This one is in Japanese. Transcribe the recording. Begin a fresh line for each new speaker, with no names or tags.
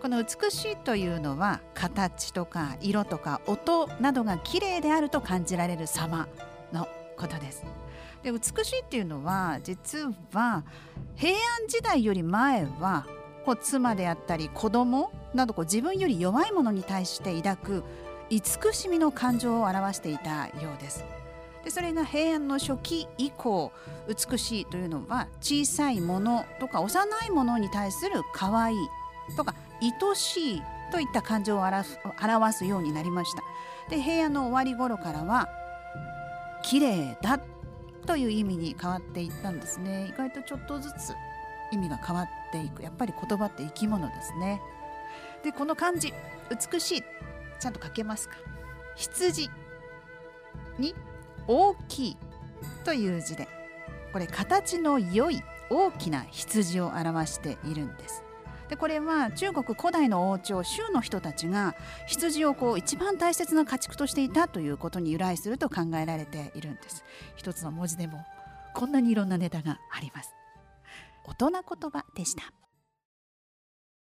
この美しいというのは形とか色とか音などが綺麗であると感じられる様のことです。で美しいっていうのは実は平安時代より前はこう妻であったり子供などこう自分より弱いものに対して抱く慈しみの感情を表していたようです。でそれが平安の初期以降美しいというのは小さいものとか幼いものに対する可愛いとか愛しいといった感情を表すようになりました。で平安の終わり頃からは綺麗だという意味に変わっていったんですね。意外とちょっとずつ意味が変わっていく。やっぱり言葉って生き物ですね。でこの漢字美しい。ちゃんと書けますか？羊に大きいという字でこれ形の良い大きな羊を表しているんです。でこれは中国古代の王朝州の人たちが羊をこう一番大切な家畜としていたということに由来すると考えられているんです。一つの文字でもこんなにいろんなネタがあります。大人言葉でした。